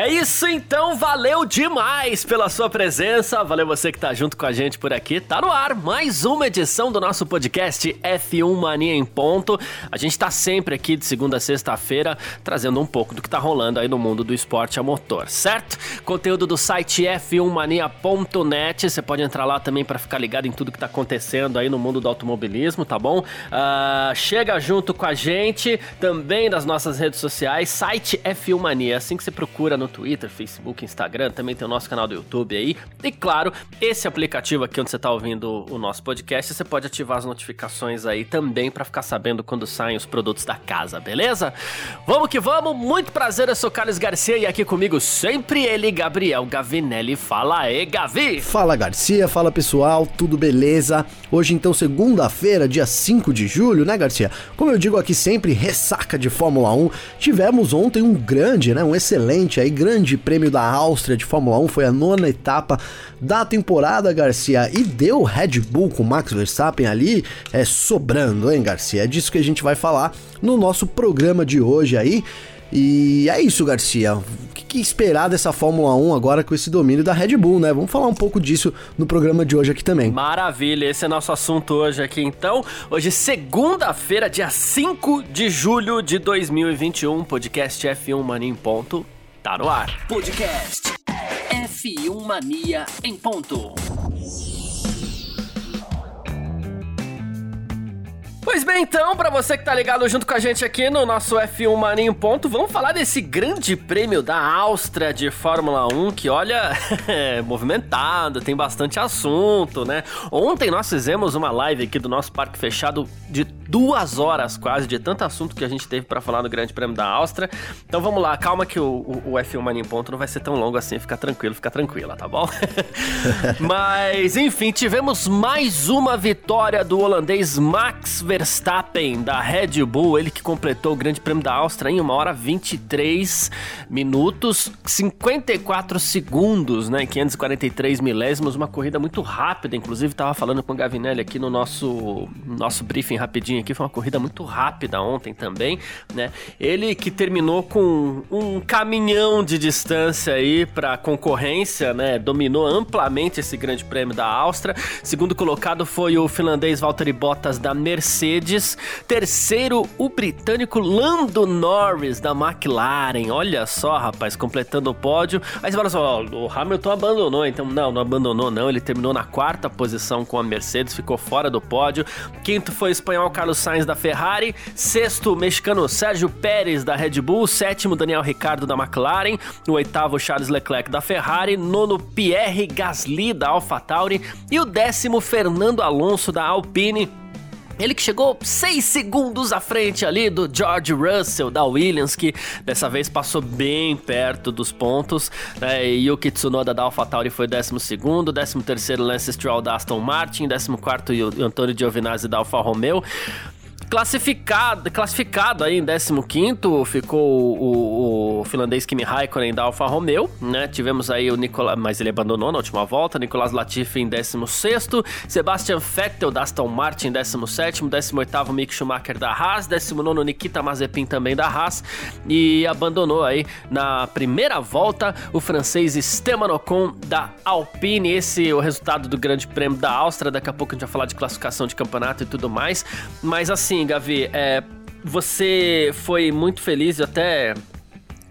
É isso então, valeu demais pela sua presença, valeu você que tá junto com a gente por aqui. Tá no ar mais uma edição do nosso podcast F1 Mania em ponto. A gente tá sempre aqui de segunda a sexta-feira trazendo um pouco do que tá rolando aí no mundo do esporte a motor, certo? Conteúdo do site f1mania.net, você pode entrar lá também para ficar ligado em tudo que tá acontecendo aí no mundo do automobilismo, tá bom? Uh, chega junto com a gente também nas nossas redes sociais, site F1 Mania, assim que você procura no Twitter, Facebook, Instagram, também tem o nosso canal do YouTube aí. E claro, esse aplicativo aqui onde você está ouvindo o nosso podcast, você pode ativar as notificações aí também para ficar sabendo quando saem os produtos da casa, beleza? Vamos que vamos, muito prazer, eu sou Carlos Garcia e aqui comigo sempre ele, Gabriel Gavinelli. Fala aí, Gavi! Fala Garcia, fala pessoal, tudo beleza? Hoje então, segunda-feira, dia 5 de julho, né Garcia? Como eu digo aqui sempre, ressaca de Fórmula 1. Tivemos ontem um grande, né, um excelente aí Grande Prêmio da Áustria de Fórmula 1 foi a nona etapa da temporada, Garcia, e deu Red Bull com Max Verstappen ali é, sobrando, hein, Garcia? É disso que a gente vai falar no nosso programa de hoje aí. E é isso, Garcia. O que esperar dessa Fórmula 1 agora com esse domínio da Red Bull, né? Vamos falar um pouco disso no programa de hoje aqui também. Maravilha, esse é nosso assunto hoje aqui então. Hoje, segunda-feira, dia 5 de julho de 2021, podcast F1 Mania em ponto Tá no ar. Podcast F1 Mania em ponto. Pois bem, então, para você que tá ligado junto com a gente aqui no nosso F1 Mania em ponto, vamos falar desse grande prêmio da Áustria de Fórmula 1, que olha, é movimentado, tem bastante assunto, né? Ontem nós fizemos uma live aqui do nosso parque fechado de duas horas quase de tanto assunto que a gente teve para falar no Grande Prêmio da Áustria. Então vamos lá, calma que o, o, o F1 Mania em Ponto não vai ser tão longo assim, fica tranquilo, fica tranquila, tá bom? Mas enfim, tivemos mais uma vitória do holandês Max Verstappen da Red Bull, ele que completou o Grande Prêmio da Áustria em 1 hora 23 minutos, 54 segundos, né? 543 milésimos, uma corrida muito rápida, inclusive tava falando com o Gavinelli aqui no nosso nosso briefing rapidinho aqui, foi uma corrida muito rápida ontem também, né? Ele que terminou com um caminhão de distância aí para concorrência, né? Dominou amplamente esse Grande Prêmio da Áustria. Segundo colocado foi o finlandês Valtteri Bottas da Mercedes. Terceiro, o britânico Lando Norris da McLaren. Olha só, rapaz, completando o pódio. Aí você fala assim: ó, o Hamilton abandonou, então não, não abandonou não. Ele terminou na quarta posição com a Mercedes, ficou fora do pódio. Quinto foi o espanhol Carlos Carlos Sainz da Ferrari, sexto, mexicano Sérgio Pérez da Red Bull, sétimo, Daniel Ricardo da McLaren, o oitavo, Charles Leclerc da Ferrari, nono, Pierre Gasly da AlphaTauri e o décimo, Fernando Alonso da Alpine. Ele que chegou 6 segundos à frente ali do George Russell da Williams, que dessa vez passou bem perto dos pontos. Né? Yuki Tsunoda da AlphaTauri foi 12 º, 13 terceiro Lance Stroll da Aston Martin, 14 quarto Antônio Giovinazzi da Alfa Romeo. Classificado, classificado aí em 15 ficou o, o, finlandês Kimi Raikkonen da Alfa Romeo, né? Tivemos aí o Nicolas, mas ele abandonou na última volta, Nicolas Latifi em 16 Sebastian Vettel da Aston Martin em 17 18 Mick Schumacher da Haas, 19 Nikita Mazepin também da Haas e abandonou aí na primeira volta o francês Esteban Ocon da Alpine. Esse é o resultado do Grande Prêmio da Áustria, daqui a pouco a gente vai falar de classificação de campeonato e tudo mais, mas assim assim, Gavi, é, você foi muito feliz, eu até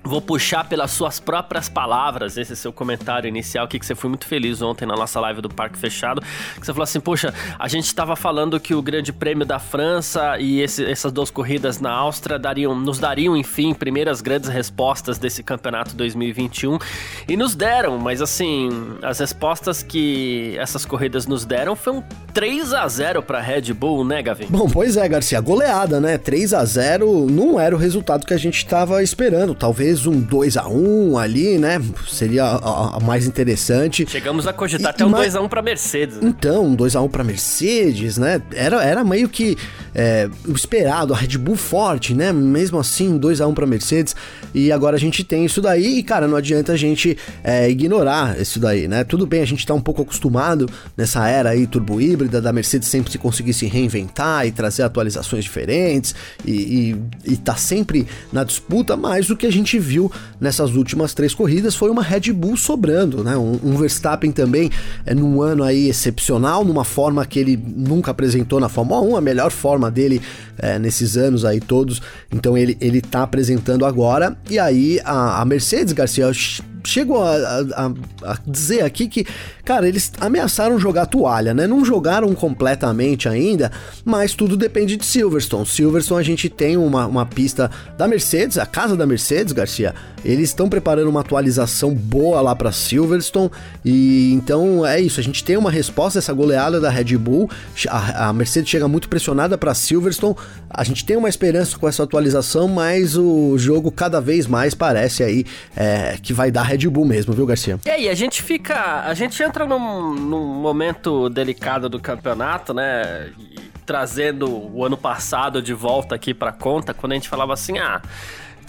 Vou puxar pelas suas próprias palavras esse seu comentário inicial que, que você foi muito feliz ontem na nossa live do Parque Fechado. Que você falou assim: Poxa, a gente estava falando que o Grande Prêmio da França e esse, essas duas corridas na Áustria dariam, nos dariam, enfim, primeiras grandes respostas desse campeonato 2021. E nos deram, mas assim, as respostas que essas corridas nos deram foi um 3 a 0 para Red Bull, né, Gavin? Bom, pois é, Garcia, goleada, né? 3 a 0 não era o resultado que a gente estava esperando. Talvez talvez um 2 a 1 ali, né? Seria a, a mais interessante. Chegamos a cogitar e, até um 2 a 1 para Mercedes. Né? Então, um 2 a 1 para Mercedes, né? Era, era meio que é, o esperado, a Red Bull forte, né? Mesmo assim, 2 a 1 para Mercedes. E agora a gente tem isso daí e, cara, não adianta a gente é, ignorar isso daí, né? Tudo bem, a gente tá um pouco acostumado nessa era aí turbo híbrida da Mercedes sempre se conseguir se reinventar e trazer atualizações diferentes e, e, e tá sempre na disputa, mas o que a gente viu nessas últimas três corridas foi uma Red Bull sobrando, né? Um, um Verstappen também é num ano aí excepcional, numa forma que ele nunca apresentou na Fórmula 1, a melhor forma dele é, nesses anos aí todos. Então ele, ele tá apresentando agora. E aí a, a Mercedes Garcia chego a, a, a, dizer aqui que, cara, eles ameaçaram jogar toalha, né? Não jogaram completamente ainda, mas tudo depende de Silverstone. Silverstone a gente tem uma, uma pista da Mercedes, a casa da Mercedes, Garcia. Eles estão preparando uma atualização boa lá para Silverstone e então é isso. A gente tem uma resposta essa goleada da Red Bull. A, a Mercedes chega muito pressionada para Silverstone. A gente tem uma esperança com essa atualização, mas o jogo cada vez mais parece aí é, que vai dar Red Bull mesmo, viu, Garcia? E aí, a gente fica. A gente entra num, num momento delicado do campeonato, né? E trazendo o ano passado de volta aqui pra conta, quando a gente falava assim, ah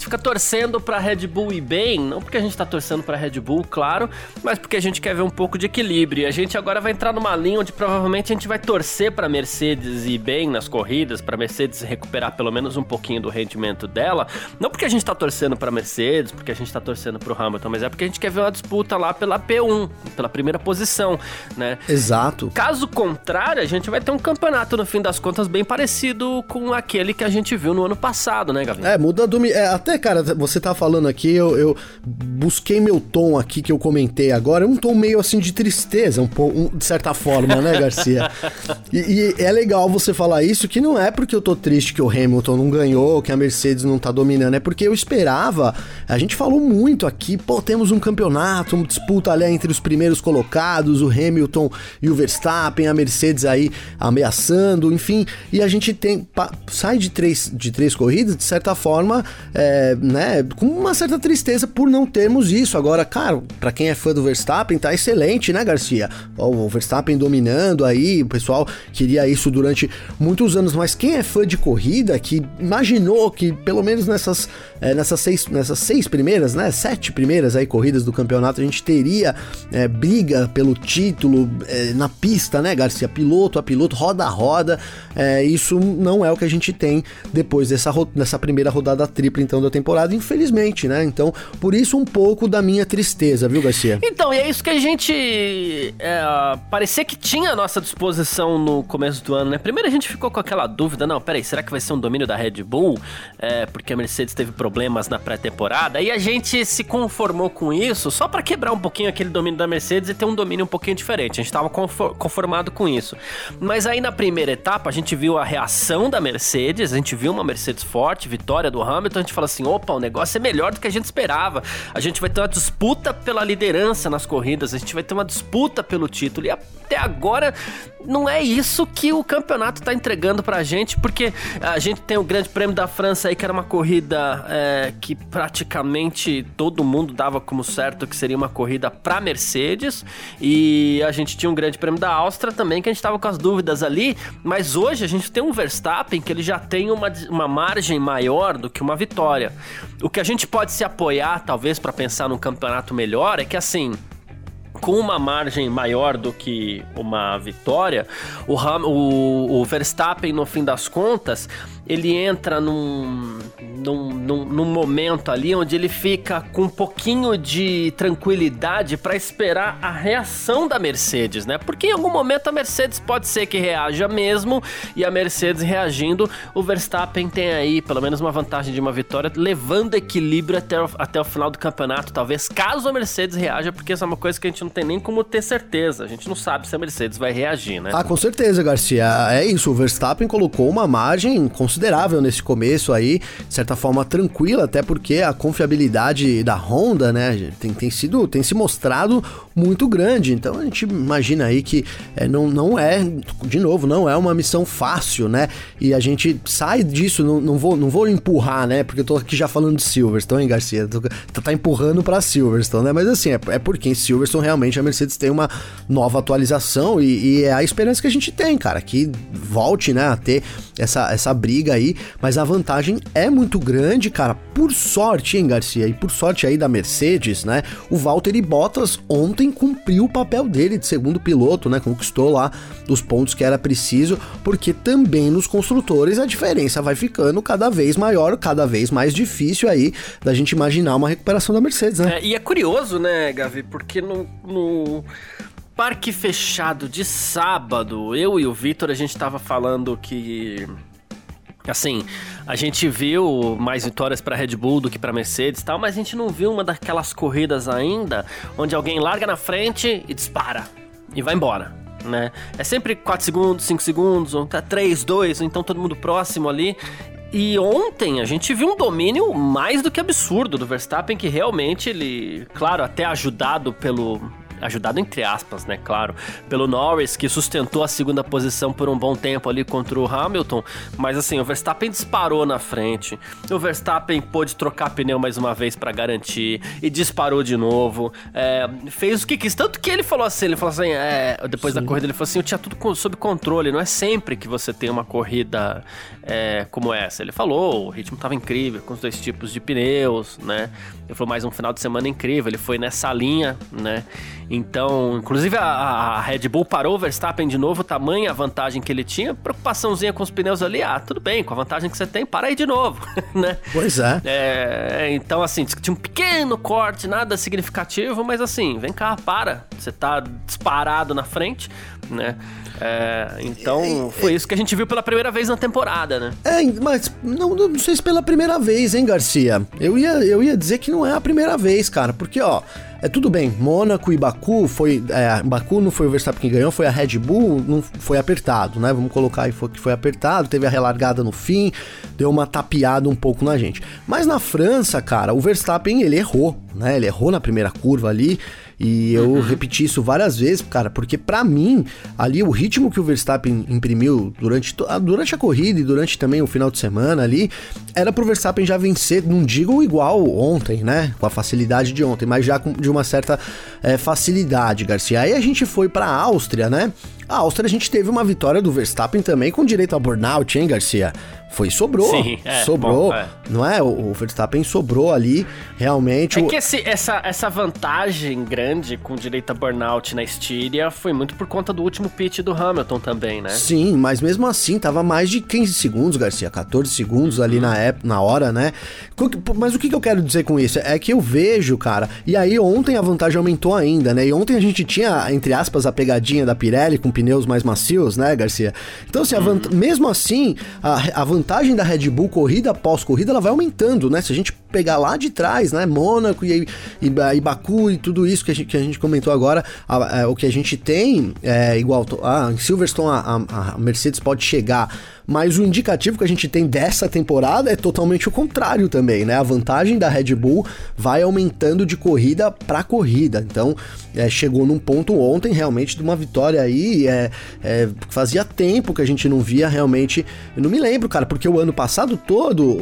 fica torcendo pra Red Bull ir bem, não porque a gente tá torcendo pra Red Bull, claro, mas porque a gente quer ver um pouco de equilíbrio. E a gente agora vai entrar numa linha onde provavelmente a gente vai torcer pra Mercedes ir bem nas corridas, pra Mercedes recuperar pelo menos um pouquinho do rendimento dela. Não porque a gente tá torcendo pra Mercedes, porque a gente tá torcendo pro Hamilton, mas é porque a gente quer ver uma disputa lá pela P1, pela primeira posição, né? Exato. Caso contrário, a gente vai ter um campeonato, no fim das contas, bem parecido com aquele que a gente viu no ano passado, né, Gavinho? É, muda do. É, até até, cara, você tá falando aqui, eu, eu, busquei meu tom aqui que eu comentei agora, um tom meio assim de tristeza, um, um de certa forma, né, Garcia? E, e, é legal você falar isso, que não é porque eu tô triste que o Hamilton não ganhou, que a Mercedes não tá dominando, é porque eu esperava, a gente falou muito aqui, pô, temos um campeonato, uma disputa ali entre os primeiros colocados, o Hamilton e o Verstappen, a Mercedes aí ameaçando, enfim, e a gente tem, sai de três, de três corridas, de certa forma, é, né, com uma certa tristeza por não termos isso. Agora, cara, para quem é fã do Verstappen, tá excelente, né, Garcia? O Verstappen dominando aí, o pessoal queria isso durante muitos anos, mas quem é fã de corrida, que imaginou que pelo menos nessas, é, nessas, seis, nessas seis primeiras, né, sete primeiras aí corridas do campeonato, a gente teria é, briga pelo título é, na pista, né, Garcia? Piloto a piloto, roda a roda, é, isso não é o que a gente tem depois dessa, dessa primeira rodada tripla, então, da temporada, infelizmente, né? Então, por isso um pouco da minha tristeza, viu, Garcia? Então, e é isso que a gente é, parecia que tinha à nossa disposição no começo do ano, né? Primeiro a gente ficou com aquela dúvida, não, peraí, será que vai ser um domínio da Red Bull? É, porque a Mercedes teve problemas na pré-temporada, e a gente se conformou com isso só para quebrar um pouquinho aquele domínio da Mercedes e ter um domínio um pouquinho diferente. A gente tava conformado com isso. Mas aí na primeira etapa a gente viu a reação da Mercedes, a gente viu uma Mercedes forte, vitória do Hamilton, a gente falou assim, opa, o negócio é melhor do que a gente esperava. A gente vai ter uma disputa pela liderança nas corridas, a gente vai ter uma disputa pelo título. E até agora não é isso que o campeonato tá entregando pra gente, porque a gente tem o Grande Prêmio da França aí, que era uma corrida é, que praticamente todo mundo dava como certo que seria uma corrida pra Mercedes, e a gente tinha um Grande Prêmio da Áustria também, que a gente tava com as dúvidas ali, mas hoje a gente tem um Verstappen que ele já tem uma, uma margem maior do que uma vitória. O que a gente pode se apoiar, talvez, para pensar num campeonato melhor, é que assim com uma margem maior do que uma vitória, o, o, o Verstappen, no fim das contas, ele entra num, num, num, num, momento ali onde ele fica com um pouquinho de tranquilidade para esperar a reação da Mercedes, né? Porque em algum momento a Mercedes pode ser que reaja mesmo e a Mercedes reagindo, o Verstappen tem aí pelo menos uma vantagem de uma vitória, levando equilíbrio até o, até o final do campeonato, talvez caso a Mercedes reaja, porque essa é uma coisa que a gente não tem nem como ter certeza, a gente não sabe se a Mercedes vai reagir, né? Ah, com certeza, Garcia. É isso, o Verstappen colocou uma margem considerável nesse começo aí, de certa forma tranquila, até porque a confiabilidade da Honda, né, tem, tem sido, tem se mostrado muito grande. Então a gente imagina aí que é, não, não é, de novo, não é uma missão fácil, né? E a gente sai disso, não, não, vou, não vou empurrar, né? Porque eu tô aqui já falando de Silverstone, hein, Garcia? Tô, tá empurrando pra Silverstone, né? Mas assim, é, é porque em Silverstone realmente a Mercedes tem uma nova atualização e, e, é a esperança que a gente tem, cara, que volte, né, a ter essa, essa briga aí. Mas a vantagem é muito grande, cara. Por sorte, hein, Garcia? E por sorte aí da Mercedes, né? O Valtteri Bottas ontem cumpriu o papel dele de segundo piloto, né? Conquistou lá os pontos que era preciso, porque também nos construtores a diferença vai ficando cada vez maior, cada vez mais difícil aí da gente imaginar uma recuperação da Mercedes, né? É, e é curioso, né, Gavi, porque no, no parque fechado de sábado, eu e o Vitor, a gente tava falando que Assim, a gente viu mais vitórias para Red Bull do que para Mercedes, tal, mas a gente não viu uma daquelas corridas ainda onde alguém larga na frente e dispara e vai embora, né? É sempre 4 segundos, 5 segundos, ou tá 3, 2, ou então todo mundo próximo ali. E ontem a gente viu um domínio mais do que absurdo do Verstappen, que realmente ele, claro, até ajudado pelo ajudado entre aspas, né, claro, pelo Norris, que sustentou a segunda posição por um bom tempo ali contra o Hamilton, mas assim, o Verstappen disparou na frente, o Verstappen pôde trocar pneu mais uma vez para garantir e disparou de novo, é, fez o que quis, tanto que ele falou assim, ele falou assim, é, depois Sim. da corrida ele falou assim, eu tinha tudo sob controle, não é sempre que você tem uma corrida é, como essa, ele falou, o ritmo tava incrível com os dois tipos de pneus, né, ele falou mais um final de semana incrível, ele foi nessa linha, né, então, inclusive a, a, Red Bull parou o Verstappen de novo, tamanha a vantagem que ele tinha. Preocupaçãozinha com os pneus ali, ah, tudo bem, com a vantagem que você tem, para aí de novo, né? Pois é. é. Então, assim, tinha um pequeno corte, nada significativo, mas assim, vem cá, para. Você tá disparado na frente, né? É, então, foi isso que a gente viu pela primeira vez na temporada, né? É, mas não, não sei se pela primeira vez, hein, Garcia? Eu ia, eu ia dizer que não é a primeira vez, cara, porque, ó, é tudo bem, Mônaco e Baku foi. É, Baku não foi o Verstappen que ganhou, foi a Red Bull, não foi apertado, né? Vamos colocar aí que foi apertado, teve a relargada no fim, deu uma tapeada um pouco na gente. Mas na França, cara, o Verstappen ele errou, né? Ele errou na primeira curva ali. E eu uhum. repeti isso várias vezes, cara, porque para mim, ali o ritmo que o Verstappen imprimiu durante, durante a corrida e durante também o final de semana ali, era pro Verstappen já vencer, não digo igual ontem, né? Com a facilidade de ontem, mas já com, de uma certa é, facilidade, Garcia. Aí a gente foi pra Áustria, né? A Áustria a gente teve uma vitória do Verstappen também com direito a burnout, hein, Garcia? Foi sobrou. Sim, é, sobrou. Bom, é. Não é? O, Verstappen sobrou ali, realmente. É o... que esse, essa, essa vantagem grande com direito a burnout na Estíria foi muito por conta do último pit do Hamilton também, né? Sim, mas mesmo assim tava mais de 15 segundos, Garcia, 14 segundos ali hum. na, época, na hora, né? Mas o que, que eu quero dizer com isso? É que eu vejo, cara, e aí ontem a vantagem aumentou ainda, né? E ontem a gente tinha, entre aspas, a pegadinha da Pirelli com pneus mais macios, né, Garcia? Então, assim, hum. mesmo assim, a, a vantagem vantagem da Red Bull corrida após corrida, ela vai aumentando, né? Se a gente pegar lá de trás, né? Mônaco e, e, e Baku e tudo isso que a gente, que a gente comentou agora, a, a, é, o que a gente tem é igual. Ah, em Silverstone a, a Mercedes pode chegar mas o indicativo que a gente tem dessa temporada é totalmente o contrário também, né? A vantagem da Red Bull vai aumentando de corrida para corrida. Então, é, chegou num ponto ontem realmente de uma vitória aí. É, é, fazia tempo que a gente não via realmente. Eu não me lembro, cara, porque o ano passado todo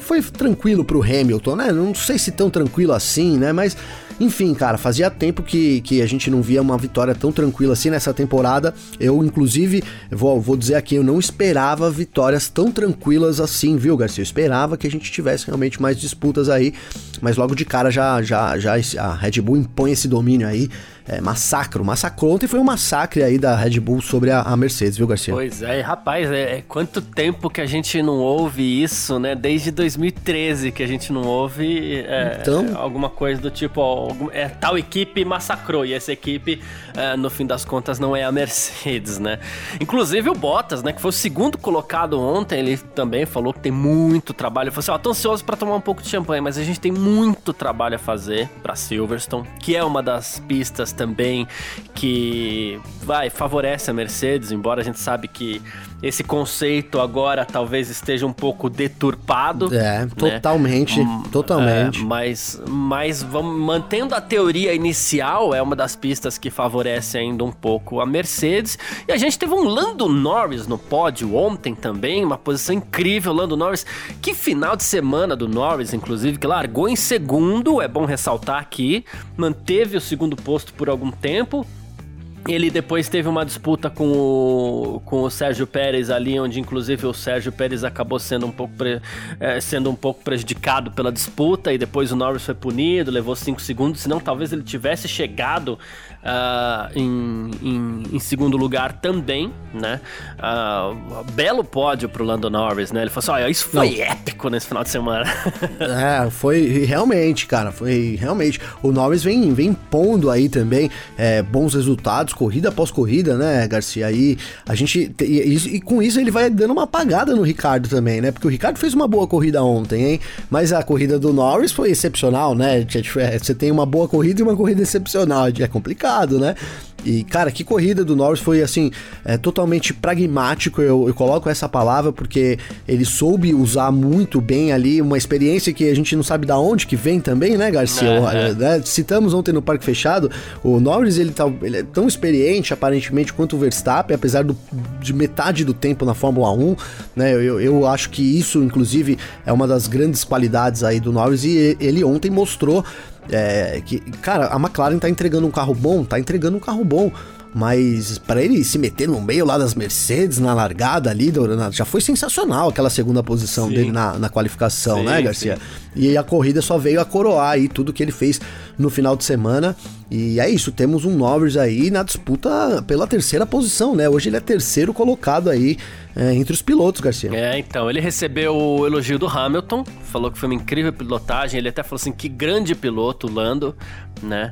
foi tranquilo pro Hamilton, né? Não sei se tão tranquilo assim, né? Mas enfim, cara, fazia tempo que, que a gente não via uma vitória tão tranquila assim nessa temporada. Eu, inclusive, vou, vou dizer aqui, eu não esperava vitórias tão tranquilas assim, viu, Garcia? Eu esperava que a gente tivesse realmente mais disputas aí, mas logo de cara já, já, já a Red Bull impõe esse domínio aí é, massacro. Massacrou ontem foi um massacre aí da Red Bull sobre a, a Mercedes, viu, Garcia? Pois é, rapaz, é, é, quanto tempo que a gente não ouve isso, né? Desde 2013 que a gente não ouve é, então... alguma coisa do tipo, ó, é, tal equipe massacrou e essa equipe, é, no fim das contas, não é a Mercedes, né? Inclusive o Bottas, né, que foi o segundo colocado ontem, ele também falou que tem muito trabalho. Ele falou assim, ó, tô ansioso pra tomar um pouco de champanhe, mas a gente tem muito trabalho a fazer pra Silverstone, que é uma das pistas também que vai favorece a Mercedes, embora a gente sabe que esse conceito agora talvez esteja um pouco deturpado. É, né? totalmente, né? totalmente. É, mas, mas vamos, mantendo a teoria inicial, é uma das pistas que favorece ainda um pouco a Mercedes. E a gente teve um Lando Norris no pódio ontem também, uma posição incrível, Lando Norris. Que final de semana do Norris, inclusive, que largou em segundo, é bom ressaltar aqui, manteve o segundo posto por algum tempo, ele depois teve uma disputa com o, com o Sérgio Pérez ali, onde inclusive o Sérgio Pérez acabou sendo um pouco, pre, é, sendo um pouco prejudicado pela disputa, e depois o Norris foi punido, levou 5 segundos, senão talvez ele tivesse chegado uh, em, em, em, segundo lugar também, né? Uh, belo pódio pro Lando Norris, né? Ele falou assim: olha, isso foi Não. épico nesse final de semana. é, foi realmente, cara, foi realmente. O Norris vem, vem pondo aí também é, bons resultados, corrida após corrida, né, Garcia? Aí a gente. E, e, com isso ele vai dando uma apagada no Ricardo também, né? Porque o Ricardo fez uma boa corrida ontem, hein? Mas a corrida do Norris foi excepcional, né? Você tem uma boa corrida e uma corrida excepcional, é complicado né? E, cara, que corrida do Norris foi, assim, é, totalmente pragmático, eu, eu, coloco essa palavra porque ele soube usar muito bem ali uma experiência que a gente não sabe da onde que vem também, né, Garcia? É. Né? Citamos ontem no Parque Fechado, o Norris, ele, tá, ele é tão experiente, aparentemente, quanto o Verstappen, apesar do, de metade do tempo na Fórmula 1, né, eu, eu acho que isso, inclusive, é uma das grandes qualidades aí do Norris e ele ontem mostrou é, que, cara, a McLaren tá entregando um carro bom, tá entregando um carro bom. Mas para ele se meter no meio lá das Mercedes, na largada ali, já foi sensacional aquela segunda posição sim. dele na, na qualificação, sim, né, Garcia? Sim. E a corrida só veio a coroar aí tudo que ele fez no final de semana. E é isso, temos um Norris aí na disputa pela terceira posição, né? Hoje ele é terceiro colocado aí é, entre os pilotos, Garcia. É, então, ele recebeu o elogio do Hamilton, falou que foi uma incrível pilotagem, ele até falou assim, que grande piloto, Lando, né?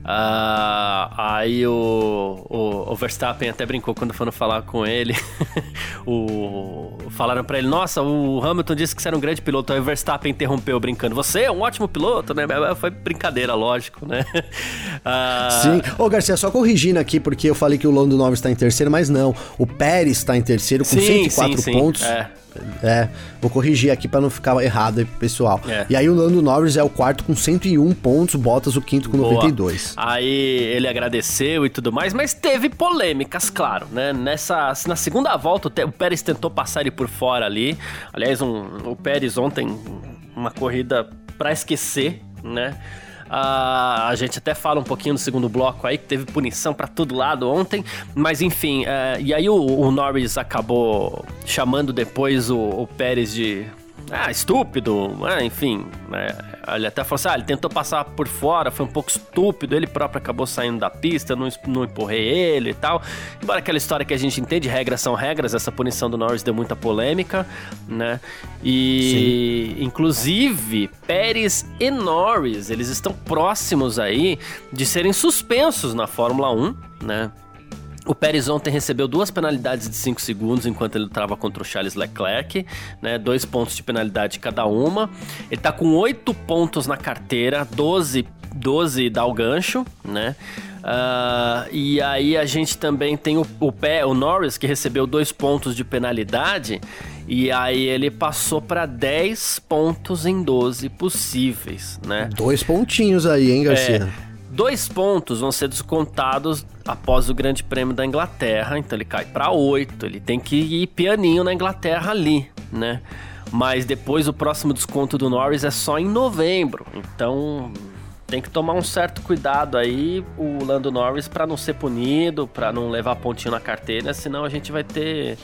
Uh, aí o, o, o, Verstappen até brincou quando foram falar com ele. o, falaram para ele: Nossa, o Hamilton disse que você era um grande piloto. Aí o Verstappen interrompeu brincando: Você é um ótimo piloto, né? Foi brincadeira, lógico, né? Uh... Sim. Ô, Garcia, só corrigindo aqui, porque eu falei que o Lando Norris está em terceiro, mas não. O Pérez está em terceiro com sim, 104 sim, pontos. Sim, é. É, vou corrigir aqui para não ficar errado aí pro pessoal. É. E aí o Lando Norris é o quarto com 101 pontos, Bottas o quinto com Boa. 92. Aí ele agradeceu e tudo mais, mas teve polêmicas, claro, né? Nessa, na segunda volta o Pérez tentou passar ele por fora ali. Aliás, um, o Pérez ontem uma corrida para esquecer, né? Uh, a gente até fala um pouquinho no segundo bloco aí, que teve punição para todo lado ontem. Mas enfim, uh, e aí o, o, Norris acabou chamando depois o, o Pérez de ah, estúpido, ah, enfim. Né? Ele até falou assim: ah, ele tentou passar por fora, foi um pouco estúpido, ele próprio acabou saindo da pista, não, não empurrei ele e tal. Embora aquela história que a gente entende, regras são regras, essa punição do Norris deu muita polêmica, né? E Sim. inclusive Pérez e Norris, eles estão próximos aí de serem suspensos na Fórmula 1, né? O Pérez ontem recebeu duas penalidades de 5 segundos enquanto ele trava contra o Charles Leclerc, né? Dois pontos de penalidade cada uma. Ele tá com 8 pontos na carteira, 12, 12 dá o gancho, né? Uh, e aí a gente também tem o, o, pé, o Norris, que recebeu dois pontos de penalidade. E aí ele passou para 10 pontos em 12 possíveis, né? Dois pontinhos aí, hein, Garcia? É, Dois pontos vão ser descontados após o Grande Prêmio da Inglaterra, então ele cai para oito. Ele tem que ir pianinho na Inglaterra ali, né? Mas depois o próximo desconto do Norris é só em novembro. Então tem que tomar um certo cuidado aí, o Lando Norris, para não ser punido, para não levar pontinho na carteira, senão a gente vai ter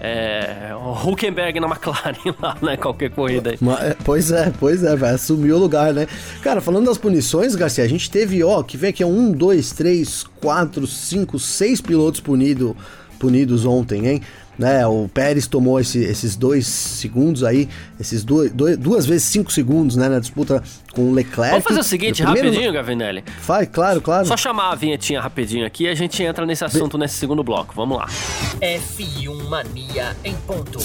é, o Huckenberg na McLaren lá, né? Qualquer corrida aí. É, pois é, pois é, vai assumir o lugar, né? Cara, falando das punições, Garcia, a gente teve, ó, que vem aqui, um, dois, três, quatro, cinco, seis pilotos punido, punidos ontem, hein? né? O Pérez tomou esse, esses dois segundos aí, esses dois, dois, duas vezes cinco segundos, né? Na disputa com o Leclerc. Vamos fazer o seguinte, primeiro... rapidinho, Gavinelli. Vai, claro, claro. Só chamar a vinhetinha rapidinho aqui e a gente entra nesse assunto Be... nesse segundo bloco. Vamos lá. F1 Mania em ponto.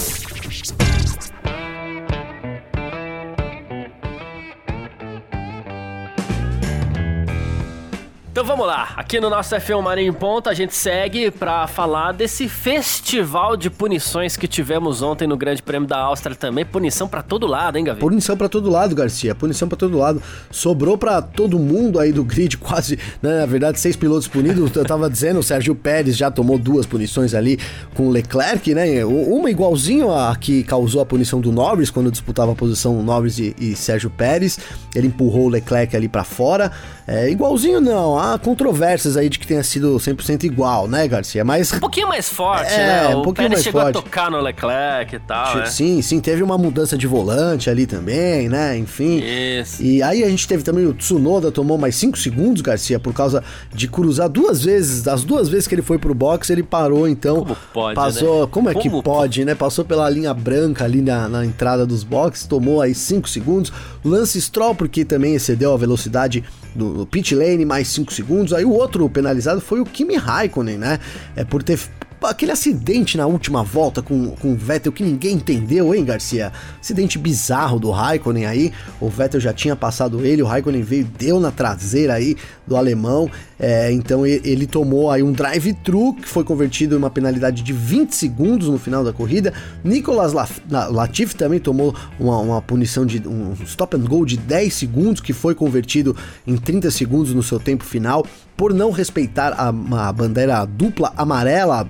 Então vamos lá, aqui no nosso F1 Marinho em Ponto a gente segue para falar desse festival de punições que tivemos ontem no Grande Prêmio da Áustria também. Punição para todo lado, hein, Gavi? Punição para todo lado, Garcia. Punição para todo lado. Sobrou para todo mundo aí do grid, quase, né, na verdade, seis pilotos punidos. Eu tava dizendo, o Sérgio Pérez já tomou duas punições ali com o Leclerc, né? Uma igualzinho a que causou a punição do Norris quando disputava a posição Norris e, e Sérgio Pérez. Ele empurrou o Leclerc ali para fora. É, igualzinho não, há controvérsias aí de que tenha sido 100% igual, né, Garcia? Mas. Um pouquinho mais forte, é, né? O um pouquinho Pérez mais chegou forte. a tocar no Leclerc e tal. Né? Sim, sim, teve uma mudança de volante ali também, né? Enfim. Isso. E aí a gente teve também o Tsunoda tomou mais 5 segundos, Garcia, por causa de cruzar duas vezes. Das duas vezes que ele foi pro box, ele parou, então. Como pode? Passou. Né? Como é Como que pode, né? Passou pela linha branca ali na, na entrada dos boxes, tomou aí 5 segundos. Lance Stroll, porque também excedeu a velocidade do pit lane, mais 5 segundos. Aí o outro penalizado foi o Kimi Raikkonen, né? É por ter aquele acidente na última volta com, com o Vettel que ninguém entendeu, hein, Garcia? Acidente bizarro do Raikkonen aí. O Vettel já tinha passado ele, o Raikkonen veio, deu na traseira aí do alemão. É, então ele tomou aí um drive-thru que foi convertido em uma penalidade de 20 segundos no final da corrida. Nicolas Latifi também tomou uma, uma punição de um stop and go de 10 segundos que foi convertido em 30 segundos no seu tempo final por não respeitar a, a bandeira dupla amarela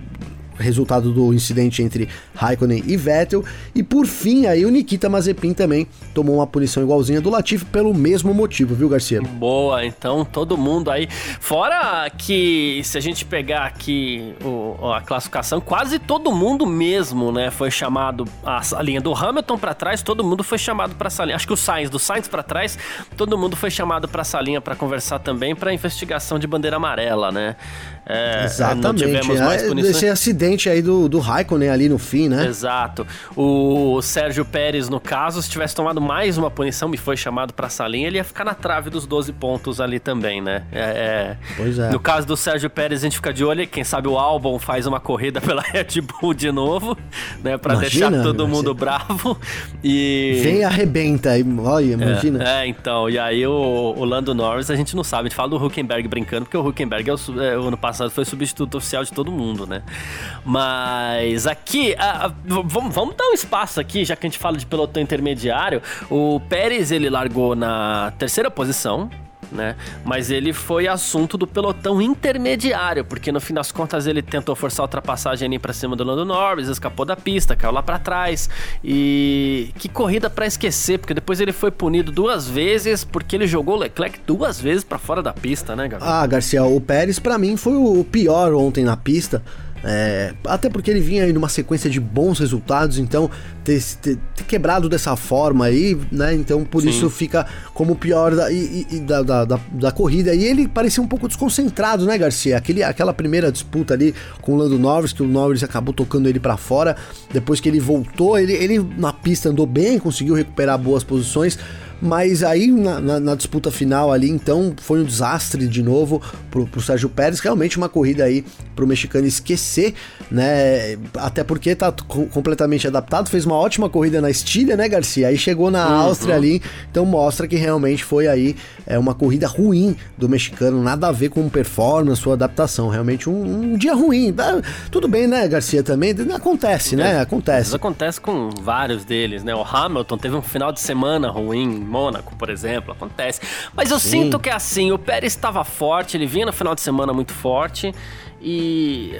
resultado do incidente entre Raikkonen e Vettel. E por fim, aí o Nikita Mazepin também tomou uma punição igualzinha do Latifi pelo mesmo motivo, viu, Garcia? Boa, então todo mundo aí. Fora que se a gente pegar aqui o, a classificação, quase todo mundo mesmo, né, foi chamado a, a linha do Hamilton para trás, todo mundo foi chamado para essa linha. Acho que o Sainz do Sainz para trás, todo mundo foi chamado para essa linha para conversar também para investigação de bandeira amarela, né? É, Exatamente. Não tivemos mais é, punições. Esse acidente aí do, do Raikkonen ali no fim, né? Exato. O Sérgio Pérez, no caso, se tivesse tomado mais uma punição e foi chamado pra salinha, ele ia ficar na trave dos 12 pontos ali também, né? É, é... Pois é. No caso do Sérgio Pérez, a gente fica de olho. Quem sabe o Albon faz uma corrida pela Red Bull de novo, né? Pra imagina, deixar todo mundo bravo. E. Vem e arrebenta aí, olha, imagina. É, é, então. E aí o, o Lando Norris, a gente não sabe. A gente fala do Huckenberg brincando, porque o Huckenberg é o, é, o ano passado foi substituto oficial de todo mundo, né? Mas aqui, a, a, vamos, vamos dar um espaço aqui, já que a gente fala de pelotão intermediário. O Pérez ele largou na terceira posição, né? Mas ele foi assunto do pelotão intermediário, porque no fim das contas ele tentou forçar a ultrapassagem ali para cima do Lando Norris, escapou da pista, caiu lá para trás. E que corrida para esquecer, porque depois ele foi punido duas vezes porque ele jogou o Leclerc duas vezes para fora da pista, né, Gabriel? Ah, Garcia, o Pérez para mim foi o pior ontem na pista. É, até porque ele vinha aí numa sequência de bons resultados, então ter, ter, ter quebrado dessa forma aí, né? Então por Sim. isso fica como o pior da, e, e, da, da, da, da, corrida. E ele parecia um pouco desconcentrado, né, Garcia? Aquele, aquela primeira disputa ali com o Lando Norris, que o Norris acabou tocando ele para fora. Depois que ele voltou, ele, ele na pista andou bem, conseguiu recuperar boas posições mas aí na, na, na, disputa final ali, então, foi um desastre de novo pro, pro Sérgio Pérez. Realmente uma corrida aí pro mexicano esquecer, né? Até porque tá completamente adaptado, fez uma ótima corrida na Estília, né, Garcia? Aí chegou na uhum. Áustria ali, então mostra que realmente foi aí é, uma corrida ruim do mexicano, nada a ver com performance, sua adaptação. Realmente um, um dia ruim. Ah, tudo bem, né, Garcia? Também acontece, né? Acontece. Isso acontece com vários deles, né? O Hamilton teve um final de semana ruim Mônaco, por exemplo, acontece. Mas eu Sim. sinto que é assim, o Pérez estava forte, ele vinha no final de semana muito forte e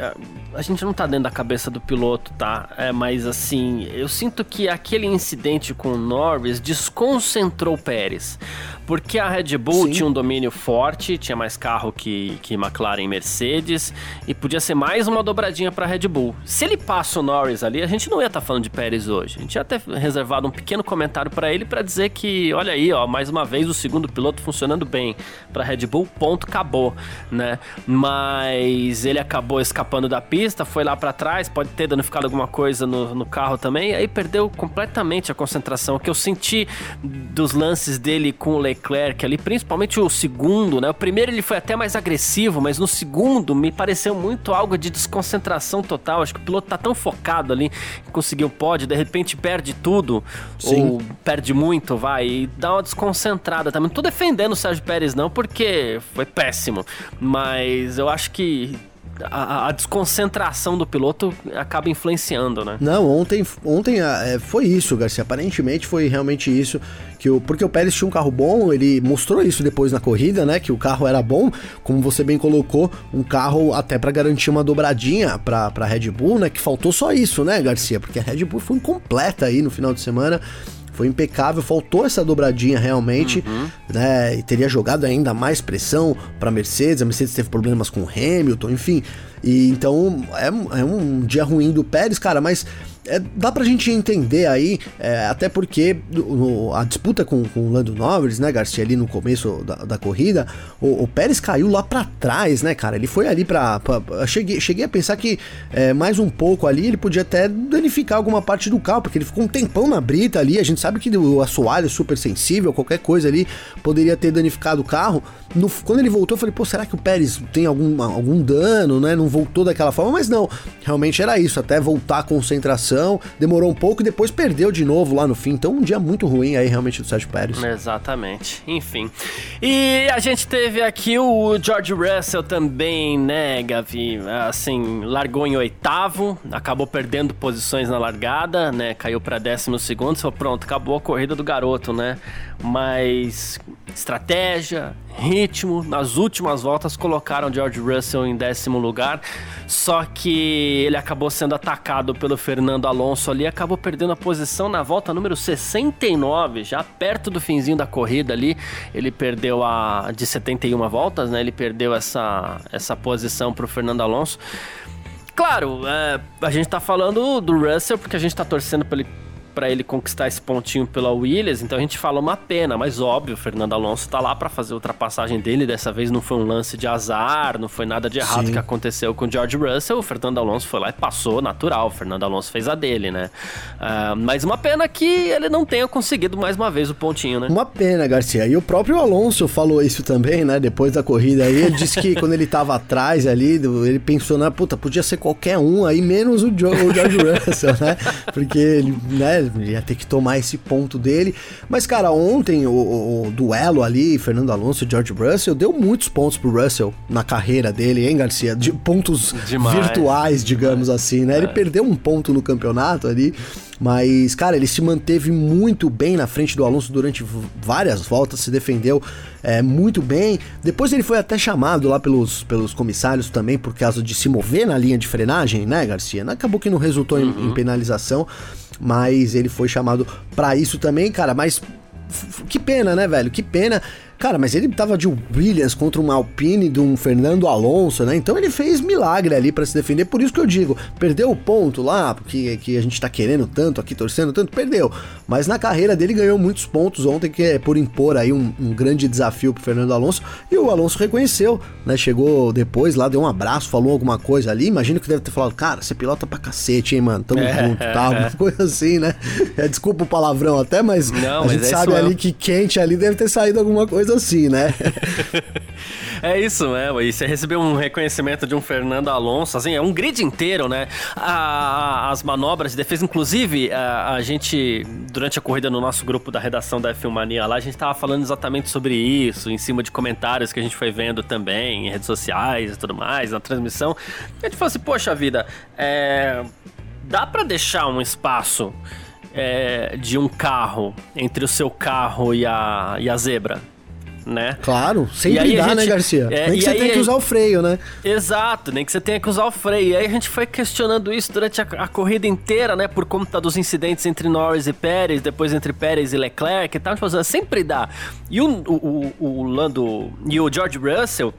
a gente não tá dentro da cabeça do piloto, tá? É, mas assim, eu sinto que aquele incidente com o Norris desconcentrou o Pérez. Porque a Red Bull Sim. tinha um domínio forte, tinha mais carro que, que McLaren e Mercedes, e podia ser mais uma dobradinha para a Red Bull. Se ele passa o Norris ali, a gente não ia estar tá falando de Pérez hoje. A gente ia até reservado um pequeno comentário para ele para dizer que, olha aí, ó, mais uma vez o segundo piloto funcionando bem para a Red Bull, ponto, acabou, né? Mas ele acabou escapando da pista, foi lá para trás, pode ter danificado alguma coisa no, no carro também, aí perdeu completamente a concentração. O que eu senti dos lances dele com o Leclerc ali, principalmente o segundo, né? O primeiro ele foi até mais agressivo, mas no segundo me pareceu muito algo de desconcentração total. Acho que o piloto tá tão focado ali em conseguir o pódio, de repente perde tudo, Sim. ou perde muito, vai, e dá uma desconcentrada também. Não tô defendendo o Sérgio Pérez, não, porque foi péssimo. Mas eu acho que a, a, desconcentração do piloto acaba influenciando, né? Não, ontem, ontem é, foi isso, Garcia. Aparentemente foi realmente isso. Que o, porque o Pérez tinha um carro bom, ele mostrou isso depois na corrida, né? Que o carro era bom, como você bem colocou, um carro até para garantir uma dobradinha pra Red Bull, né? Que faltou só isso, né, Garcia? Porque a Red Bull foi incompleta aí no final de semana foi impecável, faltou essa dobradinha realmente, uhum. né? E teria jogado ainda mais pressão para Mercedes. A Mercedes teve problemas com o Hamilton, enfim. E então é, é um dia ruim do Pérez, cara, mas é, dá pra gente entender aí, é, até porque no, a disputa com, com o Lando Norris, né, Garcia, ali no começo da, da corrida, o, o, Pérez caiu lá para trás, né, cara? Ele foi ali pra. pra, pra cheguei, cheguei a pensar que é, mais um pouco ali ele podia até danificar alguma parte do carro, porque ele ficou um tempão na brita ali. A gente sabe que o assoalho é super sensível, qualquer coisa ali poderia ter danificado o carro. No, quando ele voltou, eu falei, pô, será que o Pérez tem algum, algum dano, né? Não voltou daquela forma, mas não, realmente era isso, até voltar a concentração, demorou um pouco e depois perdeu de novo lá no fim. Então, um dia muito ruim aí realmente do Sérgio Pérez. Exatamente. Enfim. E a gente teve aqui o George Russell também, né, Gavi? Assim, largou em oitavo, acabou perdendo posições na largada, né? Caiu para décimo segundo, falou, pronto, acabou a corrida do garoto, né? Mas estratégia, ritmo. Nas últimas voltas colocaram George Russell em décimo lugar, só que ele acabou sendo atacado pelo Fernando Alonso ali, acabou perdendo a posição na volta número 69, já perto do finzinho da corrida ali. Ele perdeu a de 71 voltas, né? Ele perdeu essa essa posição para o Fernando Alonso. Claro, é, a gente tá falando do Russell porque a gente tá torcendo para ele para ele conquistar esse pontinho pela Williams, então a gente fala uma pena, mas óbvio, o Fernando Alonso tá lá para fazer a ultrapassagem dele, dessa vez não foi um lance de azar, não foi nada de errado Sim. que aconteceu com o George Russell, o Fernando Alonso foi lá e passou natural, o Fernando Alonso fez a dele, né? Uh, mas uma pena que ele não tenha conseguido mais uma vez o pontinho, né? Uma pena, Garcia, e o próprio Alonso falou isso também, né, depois da corrida aí, ele disse que quando ele tava atrás ali, ele pensou, na puta, podia ser qualquer um aí, menos o, George Russell, né? Porque ele, né, ia ter que tomar esse ponto dele. Mas, cara, ontem o, o, o duelo ali, Fernando Alonso e George Russell, deu muitos pontos pro Russell na carreira dele, hein, Garcia? De pontos Demais. virtuais, digamos Demais. assim, né? Ele é. perdeu um ponto no campeonato ali. Mas, cara, ele se manteve muito bem na frente do Alonso durante várias voltas, se defendeu é, muito bem. Depois ele foi até chamado lá pelos, pelos comissários também por causa de se mover na linha de frenagem, né, Garcia? Acabou que não resultou uhum. em, em penalização, mas ele foi chamado para isso também, cara. Mas que pena, né, velho? Que pena. Cara, mas ele tava de Williams contra um Alpine de um Fernando Alonso, né? Então ele fez milagre ali para se defender. Por isso que eu digo, perdeu o ponto lá, porque que a gente tá querendo tanto aqui, torcendo tanto, perdeu. Mas na carreira dele ganhou muitos pontos ontem, que é por impor aí um, um grande desafio pro Fernando Alonso. E o Alonso reconheceu, né? Chegou depois lá, deu um abraço, falou alguma coisa ali. Imagino que deve ter falado, cara, você pilota pra cacete, hein, mano? Tamo é, junto, tal. É. Coisa assim, né? É, desculpa o palavrão até, mas Não, a mas gente é sabe ali que quente ali deve ter saído alguma coisa coisa assim, né? é isso, né? E você recebeu um reconhecimento de um Fernando Alonso, assim, é um grid inteiro, né? A, as manobras de defesa, inclusive, a, a, gente, durante a corrida no nosso grupo da redação da F1 Mania lá, a gente tava falando exatamente sobre isso, em cima de comentários que a gente foi vendo também, em redes sociais e tudo mais, na transmissão. E a gente falou assim, poxa vida, é... dá para deixar um espaço é, de um carro entre o seu carro e a, e a zebra? Né? Claro, sempre dá, né, gente, né, Garcia? É, nem que você aí, tenha que usar o freio, né? Exato, nem que você tenha que usar o freio. E aí a gente foi questionando isso durante a, a corrida inteira, né? Por conta dos incidentes entre Norris e Pérez, depois entre Pérez e Leclerc e tal. Tipo, sempre dá. E o, o, o, o Lando e o George Russell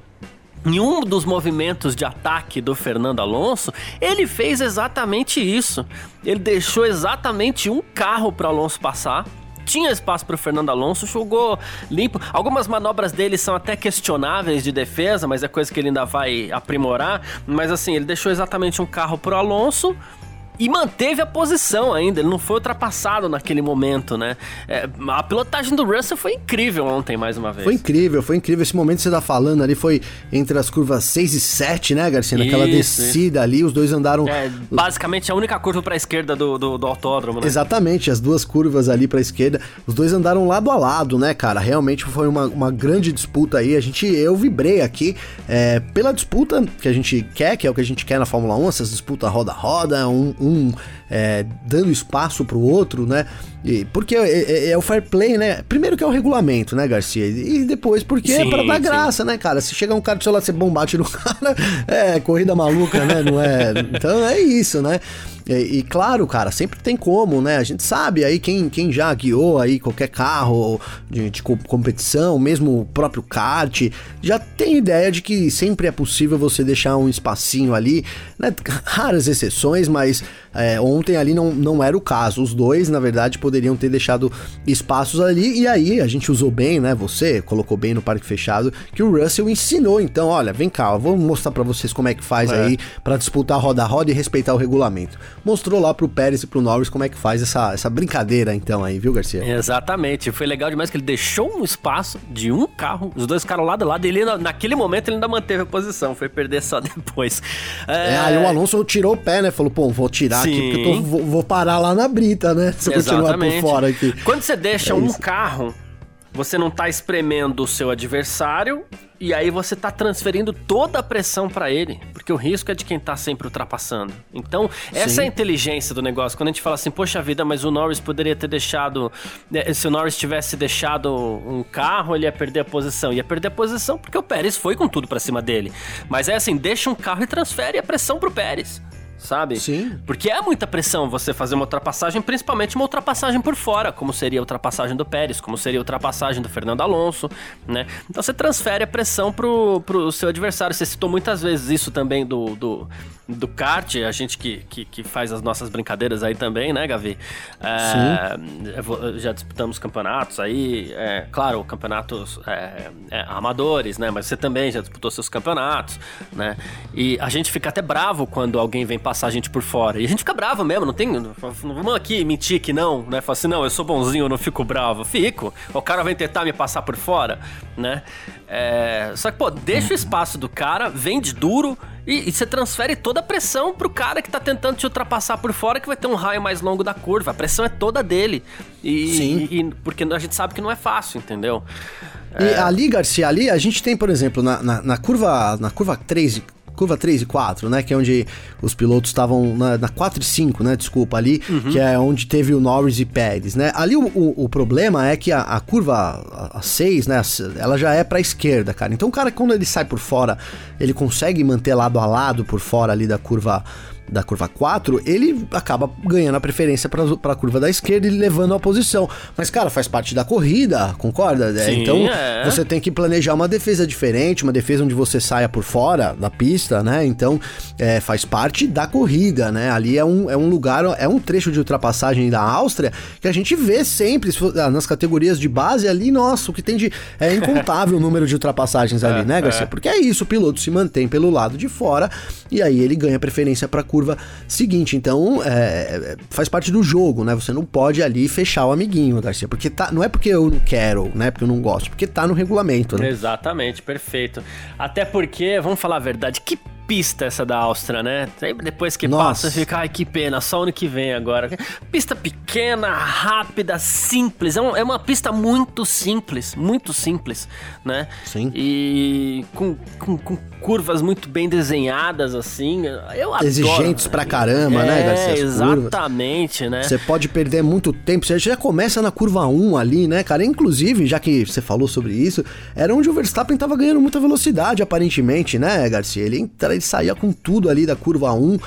em um dos movimentos de ataque do Fernando Alonso, ele fez exatamente isso. Ele deixou exatamente um carro para Alonso passar tinha espaço para o Fernando Alonso, jogou limpo. Algumas manobras dele são até questionáveis de defesa, mas é coisa que ele ainda vai aprimorar. Mas assim, ele deixou exatamente um carro pro Alonso e manteve a posição ainda, ele não foi ultrapassado naquele momento, né? É, a pilotagem do Russell foi incrível ontem, mais uma vez. Foi incrível, foi incrível. Esse momento que você tá falando ali foi entre as curvas 6 e 7, né, Garcia? Naquela isso, descida isso. ali, os dois andaram. É, basicamente a única curva pra esquerda do, do, do autódromo, né? Exatamente, as duas curvas ali pra esquerda. Os dois andaram lado a lado, né, cara? Realmente foi uma, uma grande disputa aí. A gente, eu vibrei aqui é, pela disputa que a gente quer, que é o que a gente quer na Fórmula 1, essas disputas roda-roda, um, um é, dando espaço pro outro, né? E, porque é, é, é, o fair play, né? Primeiro que é o regulamento, né, Garcia? E depois porque sim, é pra dar sim. graça, né, cara? Se chegar um cara do seu lado, você bombate no cara, é corrida maluca, né? Não é? Então é isso, né? E, e, claro, cara, sempre tem como, né? A gente sabe aí quem, quem já guiou aí qualquer carro de, de competição, mesmo o próprio kart, já tem ideia de que sempre é possível você deixar um espacinho ali, né? Raras exceções, mas é, ontem ali não, não era o caso. Os dois, na verdade, poderiam ter deixado espaços ali. E aí a gente usou bem, né? Você colocou bem no parque fechado que o Russell ensinou. Então, olha, vem cá, eu vou mostrar para vocês como é que faz é. aí para disputar roda a roda e respeitar o regulamento. Mostrou lá pro Pérez e pro Norris como é que faz essa, essa brincadeira, então, aí, viu, Garcia? Exatamente. Foi legal demais que ele deixou um espaço de um carro, os dois caras lado a lado, e ele, naquele momento ele ainda manteve a posição, foi perder só depois. É, é aí o Alonso tirou o pé, né? Falou, pô, vou tirar Sim. aqui, porque eu tô, vou, vou, parar lá na brita, né? Se eu continuar por fora aqui. Quando você deixa é um isso. carro, você não tá espremendo o seu adversário e aí você tá transferindo toda a pressão para ele, porque o risco é de quem tá sempre ultrapassando. Então, essa Sim. é a inteligência do negócio. Quando a gente fala assim, poxa vida, mas o Norris poderia ter deixado, né, se o Norris tivesse deixado um carro, ele ia perder a posição. Ia perder a posição porque o Pérez foi com tudo para cima dele. Mas é assim, deixa um carro e transfere a pressão pro Pérez sabe? Sim. Porque é muita pressão você fazer uma ultrapassagem, principalmente uma ultrapassagem por fora, como seria a ultrapassagem do Pérez, como seria a ultrapassagem do Fernando Alonso, né? Então você transfere a pressão pro, pro seu adversário. Você citou muitas vezes isso também do, do, do kart, a gente que, que, que faz as nossas brincadeiras aí também, né, Gavi? É, Sim. Já disputamos campeonatos aí, é, claro, campeonatos é, é, amadores, né? Mas você também já disputou seus campeonatos, né? E a gente fica até bravo quando alguém vem passar a gente por fora. E a gente fica bravo mesmo, não tem. Não vamos aqui mentir que não, né? Fala assim, não, eu sou bonzinho, eu não fico bravo. Fico. O cara vem tentar me passar por fora, né? É... Só que, pô, deixa o espaço do cara, vende duro e, e, você transfere toda a pressão pro cara que tá tentando te ultrapassar por fora, que vai ter um raio mais longo da curva. A pressão é toda dele. E, Sim. E, porque a gente sabe que não é fácil, entendeu? E é... ali, Garcia, ali a gente tem, por exemplo, na, na, na curva na curva 3 curva 3 e 4, né? Que é onde os pilotos estavam na, na 4 e 5, né? Desculpa, ali, uhum. que é onde teve o Norris e Pérez, né? Ali o, o, o problema é que a, a curva a 6, né? Ela já é pra esquerda, cara. Então o cara, quando ele sai por fora, ele consegue manter lado a lado por fora ali da curva da curva 4, ele acaba ganhando a preferência para a curva da esquerda e levando a posição. Mas, cara, faz parte da corrida, concorda? É, Sim, então, é. você tem que planejar uma defesa diferente, uma defesa onde você saia por fora da pista, né? Então, é, faz parte da corrida, né? Ali é um, é um lugar, é um trecho de ultrapassagem da Áustria que a gente vê sempre ah, nas categorias de base ali, nossa, o que tem de. É incontável o número de ultrapassagens ali, né, Garcia? É. Porque é isso, o piloto se mantém pelo lado de fora e aí ele ganha preferência para curva curva seguinte. Então, é, é, faz parte do jogo, né? Você não pode ali fechar o amiguinho, Garcia. Porque tá, não é porque eu não quero, né? Porque eu não gosto, porque tá no regulamento, né? Exatamente, perfeito. Até porque, vamos falar a verdade, que pista essa da Áustria, né? Aí depois que Nossa. passa, fica, ai que pena, só ano que vem agora. Pista pequena, rápida, simples. É, um, é uma pista muito simples, muito simples, né? Sim. E com, com, com curvas muito bem desenhadas, assim. Eu adoro. Exigentes pra caramba, né, é, né, Garcia? Exatamente, curvas. né? Você pode perder muito tempo. Você já começa na curva 1 ali, né, cara? Inclusive, já que você falou sobre isso, era onde o Verstappen tava ganhando muita velocidade, aparentemente, né, Garcia? Ele entra ele saía com tudo ali da curva 1.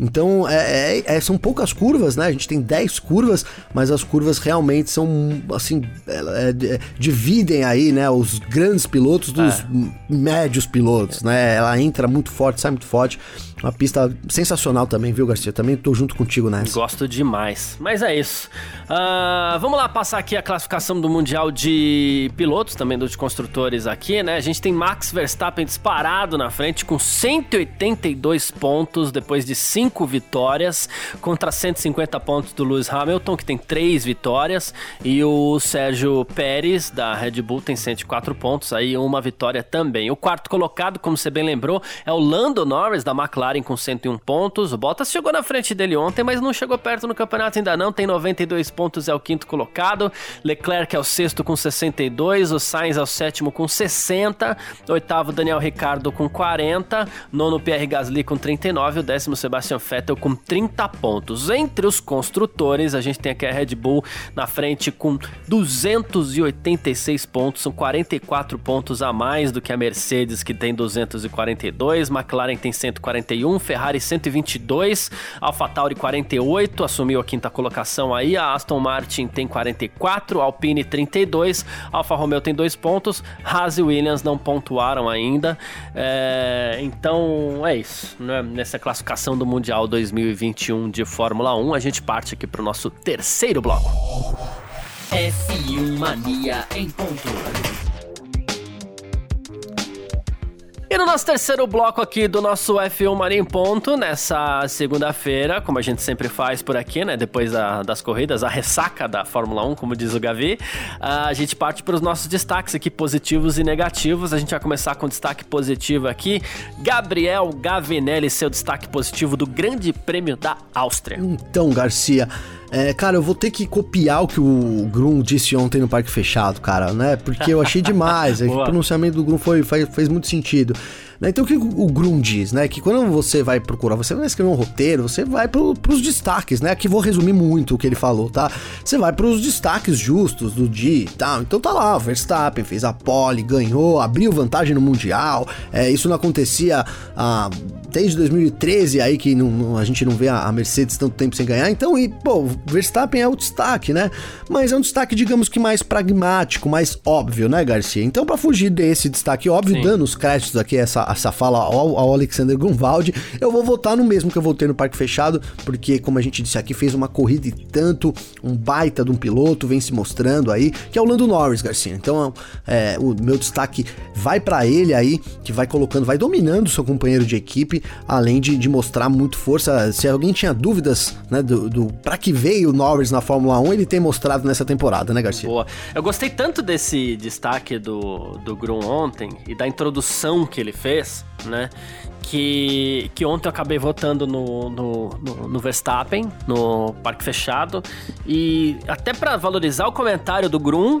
Então, é, é, é, são poucas curvas, né? A gente tem 10 curvas, mas as curvas realmente são, assim, é, é dividem aí, né? Os grandes pilotos dos é. médios pilotos, né? Ela entra muito forte, sai muito forte. Uma pista sensacional também, viu, Garcia? Também tô junto contigo nessa. Gosto demais. Mas é isso. Uh, vamos lá passar aqui a classificação do Mundial de pilotos, também dos construtores aqui, né? A gente tem Max Verstappen disparado na frente com 182 pontos depois de 5 vitórias, contra 150 pontos do Lewis Hamilton, que tem 3 vitórias, e o Sérgio Pérez, da Red Bull, tem 104 pontos, aí uma vitória também. O quarto colocado, como você bem lembrou, é o Lando Norris, da McLaren, com 101 pontos. O Bottas chegou na frente dele ontem, mas não chegou perto no campeonato ainda não, tem 92 pontos, é o quinto colocado. Leclerc é o sexto com 62, o Sainz é o sétimo com 60, oitavo Daniel Ricardo com 40, nono Pierre Gasly com 39, o décimo Sebastian Vettel com 30 pontos. Entre os construtores, a gente tem aqui a Red Bull na frente com 286 pontos, são 44 pontos a mais do que a Mercedes que tem 242, McLaren tem 141, Ferrari 122, AlphaTauri 48, assumiu a quinta colocação aí, a Aston Martin tem 44, Alpine 32, Alfa Romeo tem dois pontos, Haas e Williams não pontuaram ainda. É, então é isso. Né? Nessa classificação do Mundial 2021 de Fórmula 1, a gente parte aqui para o nosso terceiro bloco. F1 Mania em ponto. E no nosso terceiro bloco aqui do nosso F1 Marinho Ponto, nessa segunda-feira, como a gente sempre faz por aqui, né? Depois da, das corridas, a ressaca da Fórmula 1, como diz o Gavi, a gente parte para os nossos destaques aqui, positivos e negativos. A gente vai começar com destaque positivo aqui. Gabriel Gavinelli, seu destaque positivo do Grande Prêmio da Áustria. Então, Garcia, é, cara, eu vou ter que copiar o que o Grum disse ontem no Parque Fechado, cara, né? Porque eu achei demais. o pronunciamento do Grum foi, faz, fez muito sentido. Né? Então o que o Grum diz, né? Que quando você vai procurar, você vai escrever um roteiro, você vai pro, pros destaques, né? Aqui vou resumir muito o que ele falou, tá? Você vai pros destaques justos do dia e tal. Então tá lá, o Verstappen fez a pole, ganhou, abriu vantagem no Mundial. É, isso não acontecia ah, desde 2013 aí que não, não, a gente não vê a, Mercedes tanto tempo sem ganhar. Então, e, pô, Verstappen é o destaque, né? Mas é um destaque, digamos que mais pragmático, mais óbvio, né, Garcia? Então, para fugir desse destaque óbvio, Sim. dando os créditos aqui, essa essa fala ao, ao Alexander Grunwald, eu vou votar no mesmo que eu votei no Parque Fechado, porque, como a gente disse aqui, fez uma corrida e tanto, um baita de um piloto, vem se mostrando aí, que é o Lando Norris, Garcia. Então, é, o meu destaque vai para ele aí, que vai colocando, vai dominando seu companheiro de equipe, além de, de mostrar muito força. Se alguém tinha dúvidas, né, do, do para que veio o Norris na Fórmula 1, ele tem mostrado nessa temporada, né, Garcia? Boa. Eu gostei tanto desse destaque do, do Grum ontem e da introdução que ele fez vez, né? Que, que ontem eu acabei votando no, no, no, no Verstappen, no Parque Fechado. E até para valorizar o comentário do Grum,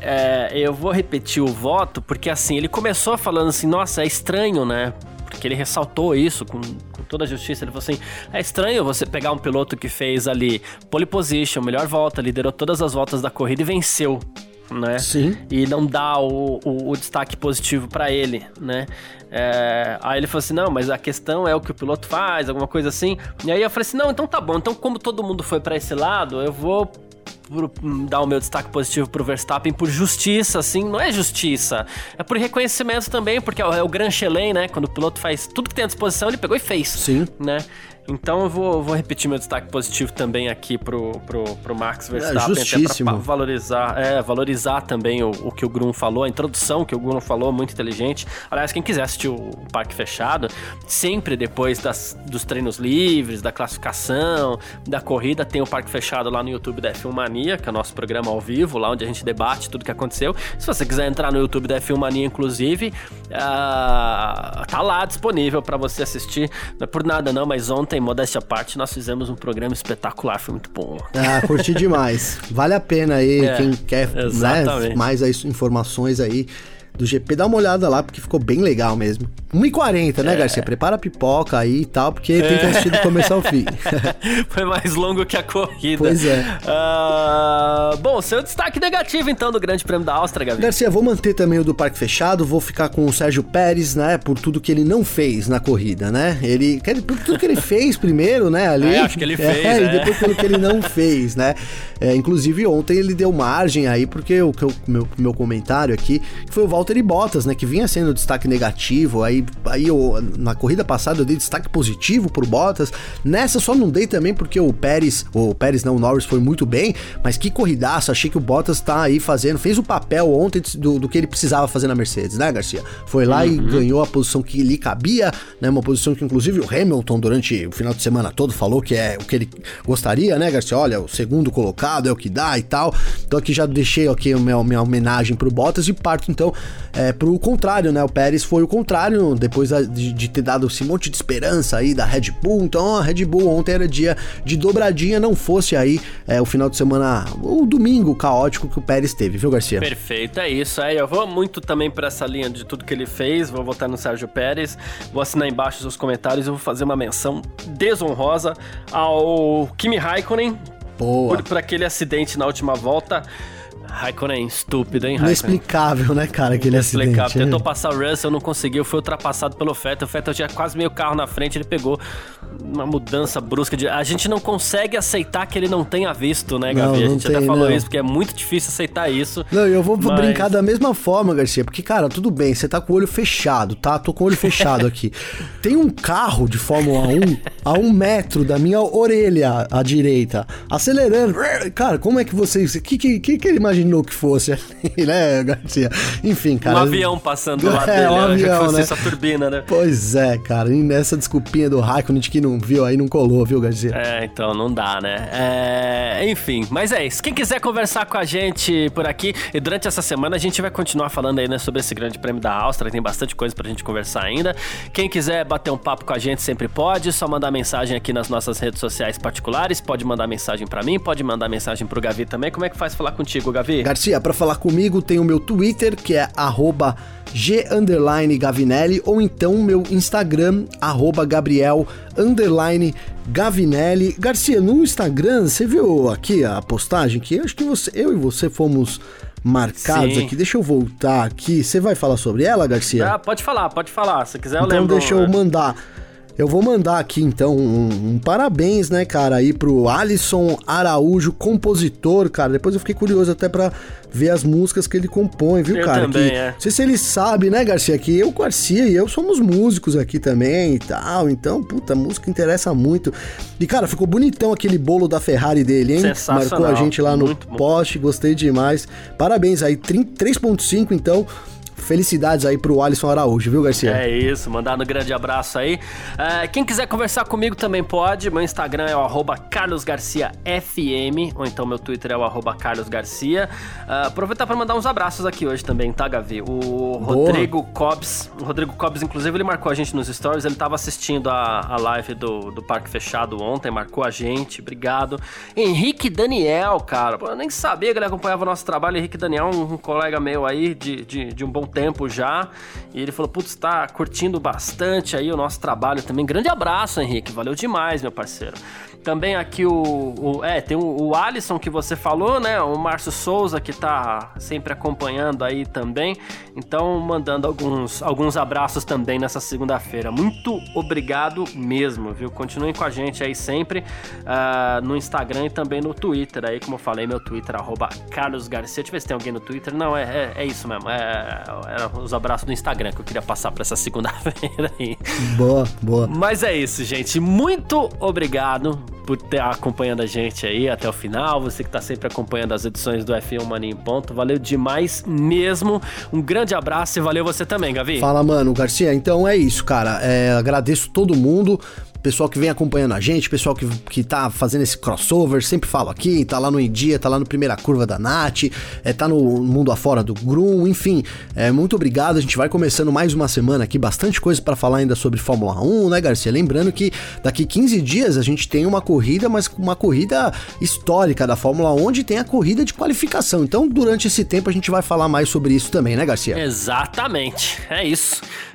é, eu vou repetir o voto, porque assim, ele começou falando assim, nossa, é estranho, né? Porque ele ressaltou isso com, com, toda a justiça. Ele falou assim: é estranho você pegar um piloto que fez ali pole position, melhor volta, liderou todas as voltas da corrida e venceu né? Sim. E não dá o, o, o destaque positivo para ele, né? É, aí ele falou assim: não, mas a questão é o que o piloto faz, alguma coisa assim. E aí eu falei assim: não, então tá bom. Então, como todo mundo foi para esse lado, eu vou dar o meu destaque positivo pro Verstappen por justiça, assim, não é justiça, é por reconhecimento também, porque é o, é o Grand Chelem, né? Quando o piloto faz tudo que tem à disposição, ele pegou e fez. Sim. Né? Então eu vou, vou, repetir meu destaque positivo também aqui pro, pro, pro Max é, Verstappen. É. Até pra valorizar, é, valorizar também o, o, que o Grum falou, a introdução que o Grum falou, muito inteligente. Aliás, quem quiser assistir o, o Parque Fechado, sempre depois das, dos treinos livres, da classificação, da corrida, tem o Parque Fechado lá no YouTube da F1 Mania, que é o nosso programa ao vivo, lá onde a gente debate tudo que aconteceu. Se você quiser entrar no YouTube da F1 Mania, inclusive, uh, tá lá disponível para você assistir. Não é por nada não, mas ontem ontem, modéstia à parte, nós fizemos um programa espetacular, foi muito bom. Ah, curti demais. Vale a pena aí, é, quem quer né, mais aí, informações aí do GP, dá uma olhada lá, porque ficou bem legal mesmo. 1h40, né, é. Garcia? Prepara a pipoca aí e tal, porque tem que assistir do começo ao fim. Foi mais longo que a corrida. Pois é. Uh, bom, seu destaque negativo, então, do Grande Prêmio da Áustria, Gabi. Garcia, vou manter também o do Parque Fechado, vou ficar com o Sérgio Pérez, né, por tudo que ele não fez na corrida, né? Ele, por tudo que ele fez primeiro, né, ali. É, acho que ele fez, é, é. E depois pelo que ele não fez, né? É, inclusive, ontem ele deu margem aí, porque o, o meu, meu comentário aqui foi o Walter Valtteri Bottas, né, que vinha sendo destaque negativo, aí, aí eu, na corrida passada eu dei destaque positivo pro Bottas, nessa só não dei também porque o Pérez, o Pérez não, o Norris foi muito bem, mas que corridaça, achei que o Bottas tá aí fazendo, fez o papel ontem do, do que ele precisava fazer na Mercedes, né, Garcia? Foi lá uhum. e ganhou a posição que lhe cabia, né, uma posição que inclusive o Hamilton durante o final de semana todo falou que é o que ele gostaria, né, Garcia? Olha, o segundo colocado é o que dá e tal, então aqui já deixei aqui a minha, minha homenagem pro Bottas e parto então é, pro contrário, né, o Pérez foi o contrário, depois de, de ter dado esse monte de esperança aí da Red Bull, então a Red Bull ontem era dia de dobradinha, não fosse aí é, o final de semana, o domingo caótico que o Pérez teve, viu, Garcia? Perfeito, é isso. Aí eu vou muito também para essa linha de tudo que ele fez, vou votar no Sérgio Pérez, vou assinar embaixo os comentários e vou fazer uma menção desonrosa ao Kimi Raikkonen, Boa. Por, por, aquele acidente na última volta. Raikkonen, estúpido, hein, Raikkonen? Inexplicável, né, cara, aquele Inexplicável. acidente. Tentou passar o Russell, não conseguiu, foi ultrapassado pelo Vettel. O Vettel tinha quase meio carro na frente, ele pegou uma mudança brusca de... A gente não consegue aceitar que ele não tenha visto, né, Gavi? Não, a gente tem, até falou não. isso, porque é muito difícil aceitar isso. Não, eu vou mas... brincar da mesma forma, Garcia, porque, cara, tudo bem, você tá com o olho fechado, tá? Tô com o olho fechado aqui. Tem um carro de Fórmula 1 a um metro da minha orelha à direita, acelerando. Cara, como é que vocês... O que, que, que ele imagina imaginou que fosse ali, né, Garcia? Enfim, cara. Um avião passando lá é, dele, um né? avião, né? essa turbina, né? Pois é, cara. E nessa desculpinha do Raikkonen que não viu aí, não colou, viu, Garcia? É, então não dá, né? É... Enfim, mas é isso. Quem quiser conversar com a gente por aqui, e durante essa semana a gente vai continuar falando aí, né, sobre esse grande prêmio da Áustria, tem bastante coisa pra gente conversar ainda. Quem quiser bater um papo com a gente sempre pode, só mandar mensagem aqui nas nossas redes sociais particulares, pode mandar mensagem para mim, pode mandar mensagem pro Gavi também. Como é que faz falar contigo, Gavi? Garcia, para falar comigo tem o meu Twitter, que é arroba g_gavinelli ou então meu Instagram, arroba gabriel Gavinelli. Garcia, no Instagram, você viu aqui a postagem que acho que você, eu e você fomos marcados Sim. aqui. Deixa eu voltar aqui. Você vai falar sobre ela, Garcia? Ah, pode falar, pode falar. Se quiser eu então lembro. Então deixa eu mandar. Eu vou mandar aqui então um, um, parabéns, né, cara, aí pro Alisson Araújo, compositor, cara. Depois eu fiquei curioso até para ver as músicas que ele compõe, viu, eu cara? Também, que, é. Não sei se ele sabe, né, Garcia, que eu, Garcia e eu somos músicos aqui também e tal. Então, puta, música interessa muito. E, cara, ficou bonitão aquele bolo da Ferrari dele, hein? Marcou a gente lá no poste, gostei demais. Parabéns aí, 3.5 então. Felicidades aí pro Alisson Araújo, viu, Garcia? É isso, mandar um grande abraço aí. Uh, quem quiser conversar comigo também pode. Meu Instagram é o carlosgarciafm, ou então meu Twitter é o carlosgarcia. Uh, aproveitar para mandar uns abraços aqui hoje também, tá, Gavi? O Rodrigo Cobbs, o Rodrigo Cobbs, inclusive, ele marcou a gente nos stories, ele tava assistindo a, a live do, do Parque Fechado ontem, marcou a gente, obrigado. Henrique Daniel, cara, eu nem sabia que ele acompanhava o nosso trabalho. Henrique Daniel, um, um colega meu aí de, de, de um bom tempo já. E ele falou: Putz, tá curtindo bastante aí o nosso trabalho também. Grande abraço, Henrique. Valeu demais, meu parceiro. Também aqui o. o é, tem o, o Alisson que você falou, né? O Márcio Souza que tá sempre acompanhando aí também. Então, mandando alguns, alguns abraços também nessa segunda-feira. Muito obrigado mesmo, viu? Continuem com a gente aí sempre uh, no Instagram e também no Twitter. Aí, como eu falei, meu Twitter, arroba Carlos Garcia. Deixa eu ver se tem alguém no Twitter. Não, é, é, é isso mesmo. É, é, os abraços do Instagram que eu queria passar para essa segunda-feira aí. Boa, boa. Mas é isso, gente. Muito obrigado por ter acompanhando a gente aí até o final, você que está sempre acompanhando as edições do F1 Mania em Ponto. Valeu demais mesmo. Um grande abraço e valeu você também, Gavi. Fala, mano, Garcia. Então é isso, cara. É, agradeço todo mundo pessoal que vem acompanhando a gente, pessoal que, que tá fazendo esse crossover, sempre falo aqui, tá lá no India, tá lá no Primeira Curva da Nath, é, tá no Mundo Afora do Grum, enfim, é, muito obrigado, a gente vai começando mais uma semana aqui, bastante coisa para falar ainda sobre Fórmula 1, né, Garcia? Lembrando que daqui 15 dias a gente tem uma corrida, mas uma corrida histórica da Fórmula 1, onde tem a corrida de qualificação, então durante esse tempo a gente vai falar mais sobre isso também, né, Garcia? Exatamente, é isso.